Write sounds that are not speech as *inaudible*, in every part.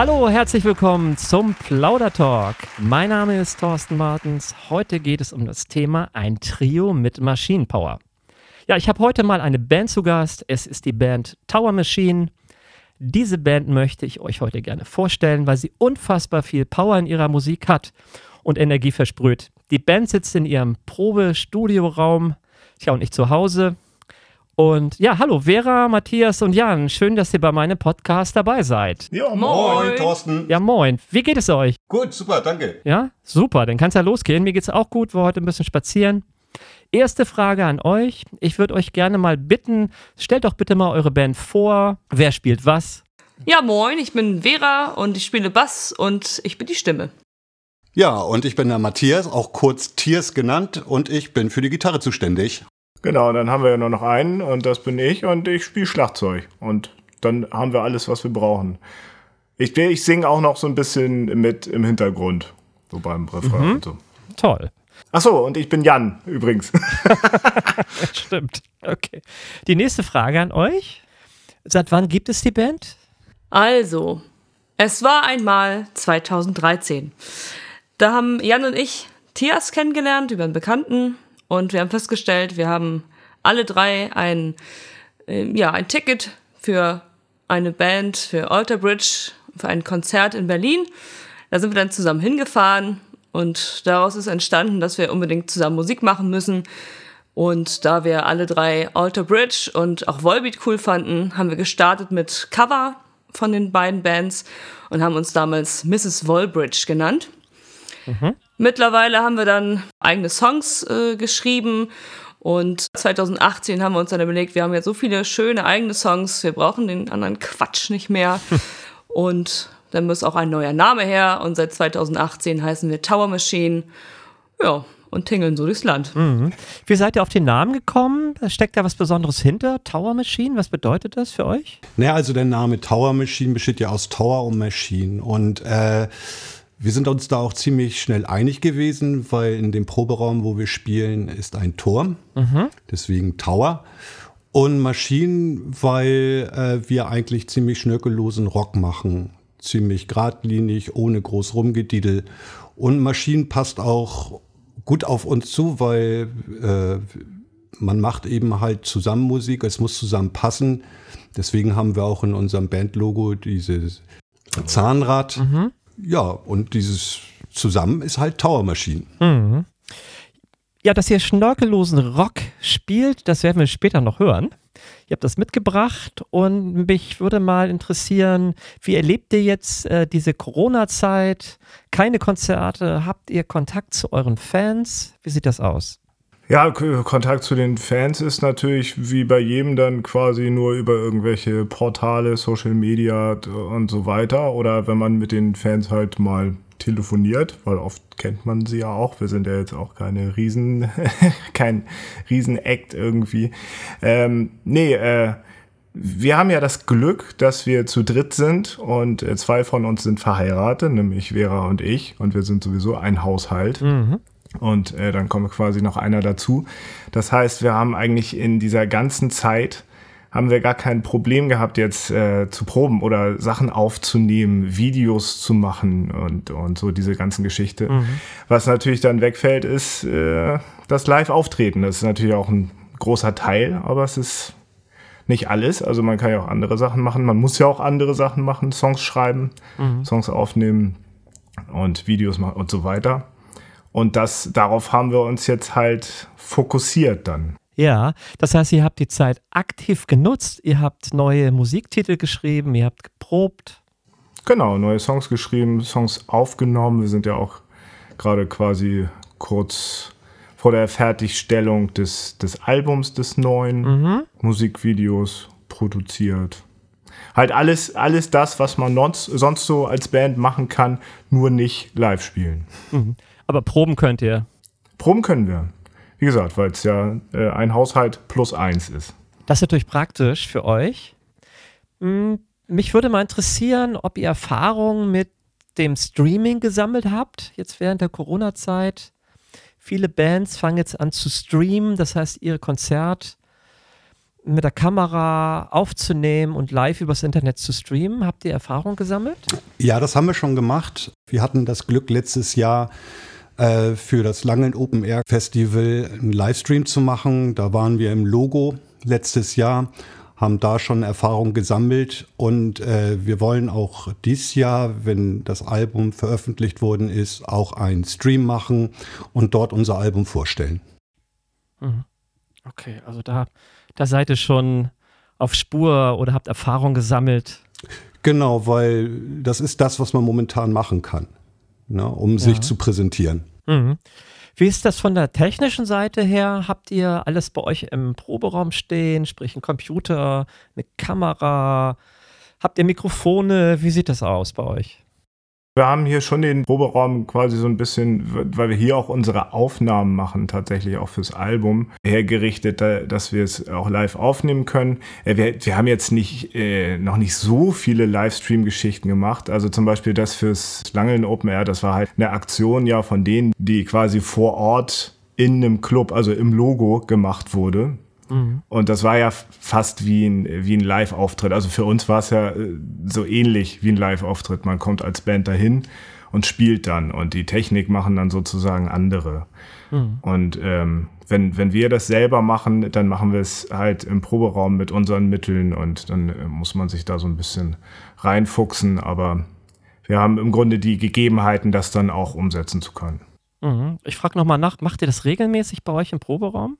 Hallo, herzlich willkommen zum Plaudertalk. Mein Name ist Thorsten Martens. Heute geht es um das Thema ein Trio mit Maschinenpower. Ja, ich habe heute mal eine Band zu Gast. Es ist die Band Tower Machine. Diese Band möchte ich euch heute gerne vorstellen, weil sie unfassbar viel Power in ihrer Musik hat und Energie versprüht. Die Band sitzt in ihrem Probe-Studioraum, tja, und ich zu Hause. Und ja, hallo Vera, Matthias und Jan. Schön, dass ihr bei meinem Podcast dabei seid. Ja, moin, moin Thorsten. Ja, moin. Wie geht es euch? Gut, super, danke. Ja, super. Dann kann es ja losgehen. Mir geht es auch gut. Wir heute ein bisschen spazieren. Erste Frage an euch. Ich würde euch gerne mal bitten, stellt doch bitte mal eure Band vor. Wer spielt was? Ja, moin, ich bin Vera und ich spiele Bass und ich bin die Stimme. Ja, und ich bin der Matthias, auch kurz Tiers genannt, und ich bin für die Gitarre zuständig. Genau, dann haben wir ja nur noch einen und das bin ich und ich spiele Schlagzeug. Und dann haben wir alles, was wir brauchen. Ich, ich singe auch noch so ein bisschen mit im Hintergrund, so beim Refrain mhm. und so. Toll. Achso, und ich bin Jan übrigens. *laughs* Stimmt. Okay. Die nächste Frage an euch. Seit wann gibt es die Band? Also, es war einmal 2013. Da haben Jan und ich Tias kennengelernt über einen Bekannten und wir haben festgestellt, wir haben alle drei ein, äh, ja, ein Ticket für eine Band, für Alter Bridge, für ein Konzert in Berlin. Da sind wir dann zusammen hingefahren und daraus ist entstanden, dass wir unbedingt zusammen Musik machen müssen. Und da wir alle drei Alter Bridge und auch Volbeat cool fanden, haben wir gestartet mit Cover von den beiden Bands und haben uns damals Mrs. Volbridge genannt. Mhm. Mittlerweile haben wir dann eigene Songs äh, geschrieben und 2018 haben wir uns dann überlegt, wir haben ja so viele schöne eigene Songs, wir brauchen den anderen Quatsch nicht mehr. *laughs* und dann muss auch ein neuer Name her. Und seit 2018 heißen wir Tower Machine. Ja, und tingeln so durchs Land. Mhm. Wie seid ihr auf den Namen gekommen? Steckt da was Besonderes hinter? Tower Machine, was bedeutet das für euch? Naja, also der Name Tower Machine besteht ja aus Tower und Machine. Und äh, wir sind uns da auch ziemlich schnell einig gewesen, weil in dem Proberaum, wo wir spielen, ist ein Turm, mhm. deswegen Tower. Und Maschinen, weil äh, wir eigentlich ziemlich schnörkellosen Rock machen. Ziemlich geradlinig, ohne groß rumgediedel. Und Maschinen passt auch gut auf uns zu, weil äh, man macht eben halt zusammen Musik, es muss zusammen passen. Deswegen haben wir auch in unserem Bandlogo dieses Zahnrad. Mhm. Ja, und dieses zusammen ist halt Tower Machine. Mhm. Ja, dass ihr schnörkellosen Rock spielt, das werden wir später noch hören. Ihr habt das mitgebracht und mich würde mal interessieren, wie erlebt ihr jetzt äh, diese Corona-Zeit? Keine Konzerte, habt ihr Kontakt zu euren Fans? Wie sieht das aus? Ja, Kontakt zu den Fans ist natürlich wie bei jedem dann quasi nur über irgendwelche Portale, Social Media und so weiter. Oder wenn man mit den Fans halt mal telefoniert, weil oft kennt man sie ja auch. Wir sind ja jetzt auch keine Riesen, *laughs* kein Riesen-Act irgendwie. Ähm, nee, äh, wir haben ja das Glück, dass wir zu dritt sind und äh, zwei von uns sind verheiratet, nämlich Vera und ich. Und wir sind sowieso ein Haushalt. Mhm. Und äh, dann kommt quasi noch einer dazu. Das heißt, wir haben eigentlich in dieser ganzen Zeit haben wir gar kein Problem gehabt, jetzt äh, zu proben oder Sachen aufzunehmen, Videos zu machen und, und so diese ganzen Geschichte. Mhm. Was natürlich dann wegfällt, ist äh, das Live-Auftreten. Das ist natürlich auch ein großer Teil, aber es ist nicht alles. Also man kann ja auch andere Sachen machen. Man muss ja auch andere Sachen machen, Songs schreiben, mhm. Songs aufnehmen und Videos machen und so weiter. Und das, darauf haben wir uns jetzt halt fokussiert dann. Ja, das heißt, ihr habt die Zeit aktiv genutzt, ihr habt neue Musiktitel geschrieben, ihr habt geprobt. Genau, neue Songs geschrieben, Songs aufgenommen. Wir sind ja auch gerade quasi kurz vor der Fertigstellung des, des Albums des neuen, mhm. Musikvideos produziert. Halt alles, alles das, was man sonst, sonst so als Band machen kann, nur nicht live spielen. Mhm. Aber proben könnt ihr. Proben können wir. Wie gesagt, weil es ja äh, ein Haushalt plus eins ist. Das ist natürlich praktisch für euch. Hm, mich würde mal interessieren, ob ihr Erfahrungen mit dem Streaming gesammelt habt, jetzt während der Corona-Zeit. Viele Bands fangen jetzt an zu streamen, das heißt, ihre Konzert, mit der Kamera aufzunehmen und live übers Internet zu streamen? Habt ihr Erfahrung gesammelt? Ja, das haben wir schon gemacht. Wir hatten das Glück, letztes Jahr äh, für das Langen Open Air Festival einen Livestream zu machen. Da waren wir im Logo letztes Jahr, haben da schon Erfahrung gesammelt und äh, wir wollen auch dieses Jahr, wenn das Album veröffentlicht worden ist, auch einen Stream machen und dort unser Album vorstellen. Mhm. Okay, also da, da seid ihr schon auf Spur oder habt Erfahrung gesammelt. Genau, weil das ist das, was man momentan machen kann, ne, um ja. sich zu präsentieren. Mhm. Wie ist das von der technischen Seite her? Habt ihr alles bei euch im Proberaum stehen, sprich ein Computer, eine Kamera? Habt ihr Mikrofone? Wie sieht das aus bei euch? Wir haben hier schon den Proberaum quasi so ein bisschen, weil wir hier auch unsere Aufnahmen machen, tatsächlich auch fürs Album, hergerichtet, dass wir es auch live aufnehmen können. Äh, wir, wir haben jetzt nicht, äh, noch nicht so viele Livestream-Geschichten gemacht. Also zum Beispiel das fürs Langeln Open Air, das war halt eine Aktion ja von denen, die quasi vor Ort in einem Club, also im Logo gemacht wurde. Mhm. Und das war ja fast wie ein, wie ein Live-Auftritt. Also für uns war es ja äh, so ähnlich wie ein Live-Auftritt. Man kommt als Band dahin und spielt dann und die Technik machen dann sozusagen andere. Mhm. Und ähm, wenn, wenn wir das selber machen, dann machen wir es halt im Proberaum mit unseren Mitteln und dann äh, muss man sich da so ein bisschen reinfuchsen. Aber wir haben im Grunde die Gegebenheiten, das dann auch umsetzen zu können. Mhm. Ich frage nochmal nach, macht ihr das regelmäßig bei euch im Proberaum?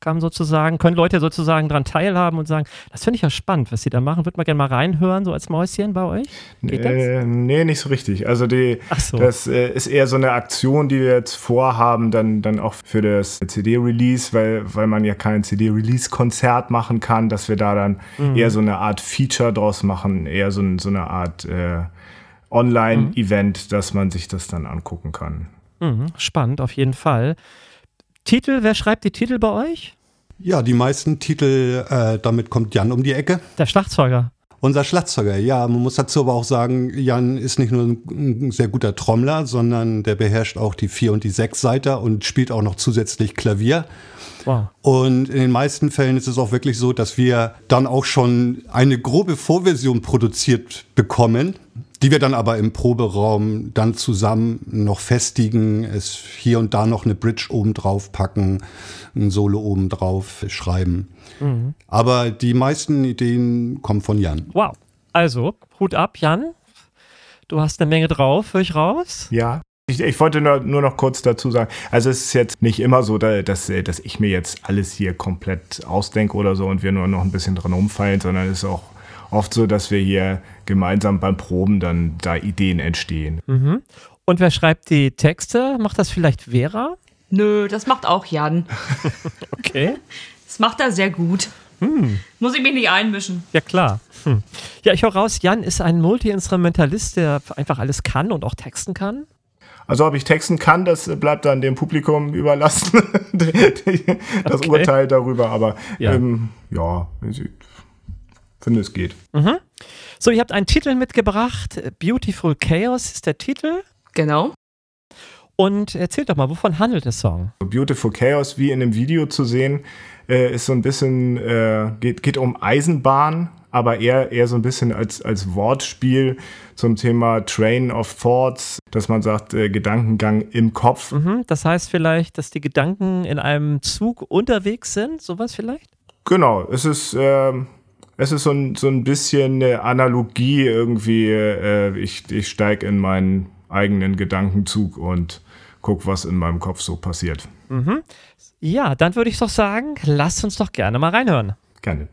Kann sozusagen, können Leute sozusagen daran teilhaben und sagen, das finde ich ja spannend, was sie da machen. Würde man gerne mal reinhören, so als Mäuschen bei euch? Geht? Äh, nee, nicht so richtig. Also die, so. das äh, ist eher so eine Aktion, die wir jetzt vorhaben, dann, dann auch für das CD-Release, weil, weil man ja kein CD-Release-Konzert machen kann, dass wir da dann mhm. eher so eine Art Feature draus machen, eher so, so eine Art äh, Online-Event, mhm. dass man sich das dann angucken kann. Mhm. Spannend, auf jeden Fall. Titel, wer schreibt die Titel bei euch? Ja, die meisten Titel, äh, damit kommt Jan um die Ecke. Der Schlagzeuger. Unser Schlagzeuger, ja, man muss dazu aber auch sagen, Jan ist nicht nur ein sehr guter Trommler, sondern der beherrscht auch die Vier- und die Sechs-Seiter und spielt auch noch zusätzlich Klavier. Wow. Und in den meisten Fällen ist es auch wirklich so, dass wir dann auch schon eine grobe Vorversion produziert bekommen, die wir dann aber im Proberaum dann zusammen noch festigen, es hier und da noch eine Bridge oben drauf packen, ein Solo oben drauf schreiben. Mhm. Aber die meisten Ideen kommen von Jan. Wow. Also, Hut ab, Jan. Du hast eine Menge drauf, höre ich raus? Ja. Ich, ich, wollte nur, nur, noch kurz dazu sagen, also es ist jetzt nicht immer so, dass, dass ich mir jetzt alles hier komplett ausdenke oder so und wir nur noch ein bisschen dran umfallen, sondern es ist auch oft so, dass wir hier gemeinsam beim Proben dann da Ideen entstehen. Mhm. Und wer schreibt die Texte? Macht das vielleicht Vera? Nö, das macht auch Jan. *laughs* okay. Das macht er sehr gut. Hm. Muss ich mich nicht einmischen. Ja, klar. Hm. Ja, ich höre raus, Jan ist ein Multi-Instrumentalist, der einfach alles kann und auch texten kann. Also ob ich texten kann, das bleibt dann dem Publikum überlassen, *laughs* das okay. Urteil darüber. Aber ja, ähm, ja ich finde, es geht. Mhm. So, ihr habt einen Titel mitgebracht. Beautiful Chaos ist der Titel. Genau. Und erzählt doch mal, wovon handelt der Song? Beautiful Chaos, wie in dem Video zu sehen, äh, ist so ein bisschen, äh, geht, geht um Eisenbahn, aber eher, eher so ein bisschen als, als Wortspiel zum Thema Train of Thoughts, dass man sagt, äh, Gedankengang im Kopf. Mhm, das heißt vielleicht, dass die Gedanken in einem Zug unterwegs sind, sowas vielleicht? Genau, es ist, äh, es ist so ein, so ein bisschen eine Analogie irgendwie. Äh, ich ich steige in meinen eigenen Gedankenzug und gucke, was in meinem Kopf so passiert. Mhm. Ja, dann würde ich doch sagen, lasst uns doch gerne mal reinhören. Gerne.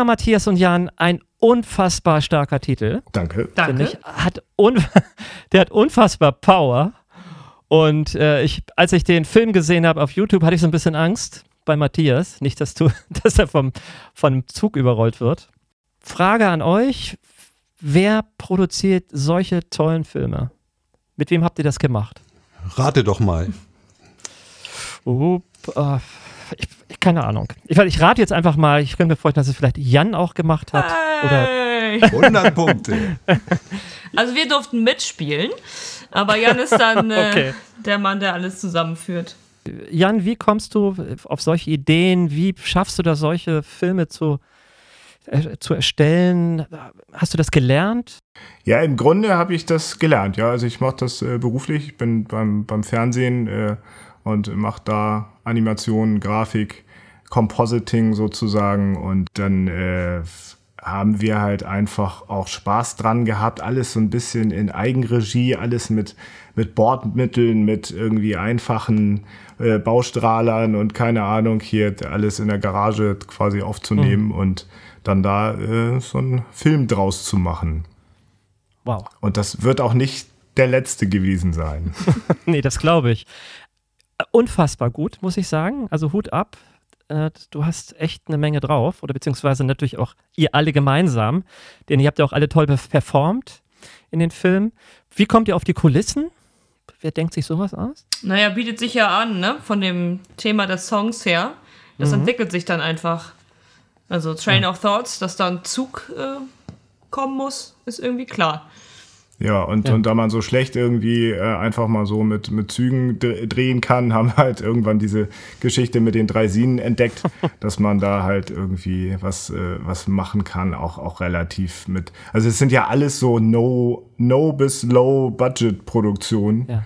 Vera, Matthias und Jan, ein unfassbar starker Titel. Danke. Danke. Ich. Hat un *laughs* der hat unfassbar Power. Und äh, ich, als ich den Film gesehen habe auf YouTube, hatte ich so ein bisschen Angst bei Matthias. Nicht, dass, du, *laughs* dass er vom, vom Zug überrollt wird. Frage an euch: Wer produziert solche tollen Filme? Mit wem habt ihr das gemacht? Rate doch mal. Uh, uh, ich, keine Ahnung. Ich, ich rate jetzt einfach mal, ich könnte mir vorstellen, dass es vielleicht Jan auch gemacht hat. Hey. 100 Punkte. *laughs* Also wir durften mitspielen, aber Jan ist dann *laughs* äh, Okay. der Mann, der alles zusammenführt. Jan, wie kommst du auf solche Ideen? Wie schaffst du da solche Filme zu, äh, zu erstellen? Hast du das gelernt? Ja, im Grunde habe ich das gelernt. Ja, also ich mache das äh, beruflich. Ich bin beim, beim Fernsehen äh, und mache da Animation, Grafik, Compositing sozusagen. Und dann äh, haben wir halt einfach auch Spaß dran gehabt. Alles so ein bisschen in Eigenregie, alles mit, mit Bordmitteln, mit irgendwie einfachen äh, Baustrahlern und keine Ahnung, hier alles in der Garage quasi aufzunehmen und dann da äh, so einen Film draus zu machen. Wow. Und das wird auch nicht der letzte gewesen sein. *laughs* nee, das glaube ich. Unfassbar gut, muss ich sagen. Also Hut ab. Äh, Du hast echt eine Menge drauf. Oder beziehungsweise natürlich auch ihr alle gemeinsam. Denn ihr habt ja auch alle toll pe- performt in den Filmen. Wie kommt ihr auf die Kulissen? Wer denkt sich sowas aus? Naja, bietet sich ja an, ne? Von dem Thema des Songs her. Das entwickelt sich dann einfach. Also Train of Thoughts, dass da ein Zug äh, kommen muss, ist irgendwie klar. Ja, und, Ja. und da man so schlecht irgendwie äh, einfach mal so mit, mit Zügen dr- drehen kann, *laughs* haben wir halt irgendwann diese Geschichte mit den drei Sinen entdeckt, *laughs* dass man da halt irgendwie was, äh, was machen kann, auch, auch relativ mit. Also es sind ja alles so No, No bis Low Budget Produktionen. Ja.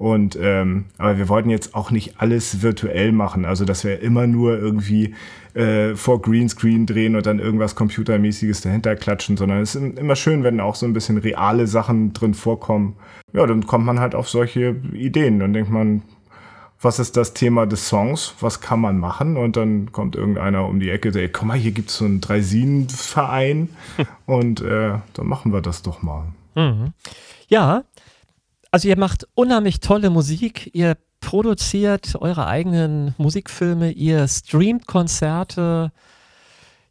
Und ähm, aber wir wollten jetzt auch nicht alles virtuell machen, also dass wir immer nur irgendwie äh, vor Greenscreen drehen und dann irgendwas computermäßiges dahinter klatschen, sondern es ist immer schön, wenn auch so ein bisschen reale Sachen drin vorkommen. Ja, dann kommt man halt auf solche Ideen. Dann denkt man, was ist das Thema des Songs? Was kann man machen? Und dann kommt irgendeiner um die Ecke, und sagt, guck mal, hier gibt's so einen Dreisinen-Verein *laughs* und äh, dann machen wir das doch mal. Ja, also ihr macht unheimlich tolle Musik, ihr produziert eure eigenen Musikfilme, ihr streamt Konzerte.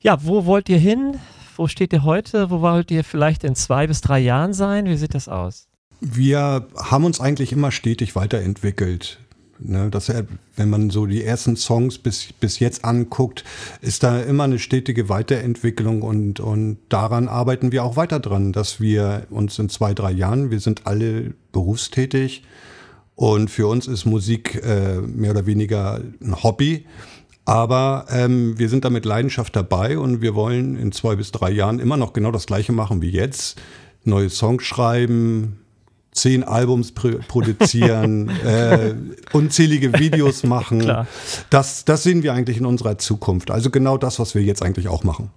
Ja, wo wollt ihr hin? Wo steht ihr heute? Wo wollt ihr vielleicht in zwei bis drei Jahren sein? Wie sieht das aus? Wir haben uns eigentlich immer stetig weiterentwickelt. Ne, dass er, wenn man so die ersten Songs bis, bis jetzt anguckt, ist da immer eine stetige Weiterentwicklung und, und daran arbeiten wir auch weiter dran, dass wir uns in zwei, drei Jahren, wir sind alle berufstätig Und für uns ist Musik äh, mehr oder weniger ein Hobby. Aber ähm, wir sind da mit Leidenschaft dabei und wir wollen in zwei bis drei Jahren immer noch genau das Gleiche machen wie jetzt. Neue Songs schreiben, zehn Albums pr produzieren, *laughs* äh, unzählige Videos machen. Klar. Das, das sehen wir eigentlich in unserer Zukunft. Also genau das, was wir jetzt eigentlich auch machen.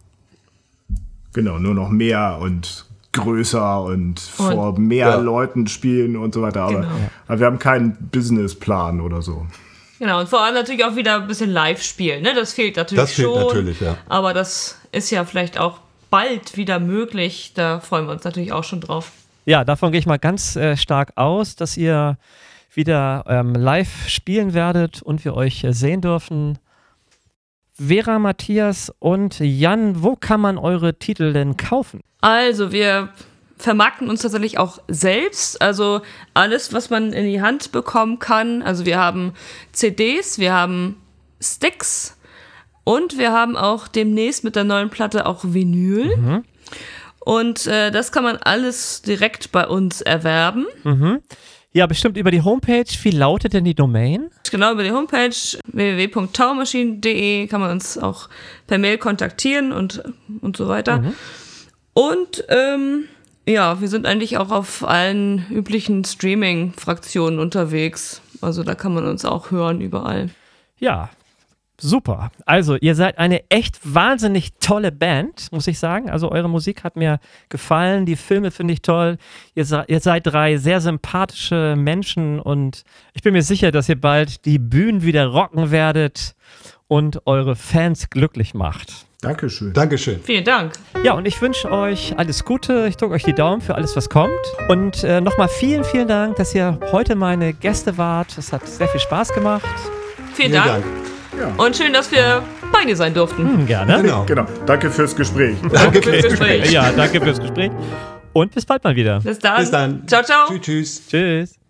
Genau, nur noch mehr und größer und, vor mehr ja. Leuten spielen und so weiter. Aber, Genau. aber wir haben keinen Businessplan oder so. Genau, und vor allem natürlich auch wieder ein bisschen live spielen. Ne? Das fehlt natürlich Das fehlt schon. natürlich, ja. Aber das ist ja vielleicht auch bald wieder möglich. Da freuen wir uns natürlich auch schon drauf. Ja, davon gehe ich mal ganz äh, stark aus, dass ihr wieder ähm, live spielen werdet und wir euch äh, sehen dürfen. Vera, Matthias und Jan, wo kann man eure Titel denn kaufen? Also, wir vermarkten uns tatsächlich auch selbst. Also alles, was man in die Hand bekommen kann. Also wir haben CDs, wir haben Sticks und wir haben auch demnächst mit der neuen Platte auch Vinyl. Und äh, das kann man alles direkt bei uns erwerben. Ja, bestimmt über die Homepage. Wie lautet denn die Domain? Genau über die Homepage www.taumaschinen.de kann man uns auch per Mail kontaktieren und, und so weiter. Und ähm, ja, wir sind eigentlich auch auf allen üblichen Streaming-Fraktionen unterwegs. Also da kann man uns auch hören überall. Ja, super. Also, ihr seid eine echt wahnsinnig tolle Band, muss ich sagen. Also, eure Musik hat mir gefallen. Die Filme finde ich toll. Ihr, se ihr seid drei sehr sympathische Menschen und ich bin mir sicher, dass ihr bald die Bühnen wieder rocken werdet und eure Fans glücklich macht. Dankeschön. Dankeschön. Vielen Dank. Ja, und ich wünsche euch alles Gute. Ich drücke euch die Daumen für alles, was kommt. Und äh, nochmal vielen, vielen Dank, dass ihr heute meine Gäste wart. Es hat sehr viel Spaß gemacht. Vielen Vielen Dank. Dank. Und schön, dass wir bei dir sein durften. Hm, gerne. Genau. Genau. Danke fürs Gespräch. Danke fürs Gespräch. Ja, danke fürs Gespräch. Und bis bald mal wieder. Bis dann. Bis dann. Ciao, ciao. Tschüss, tschüss. Tschüss.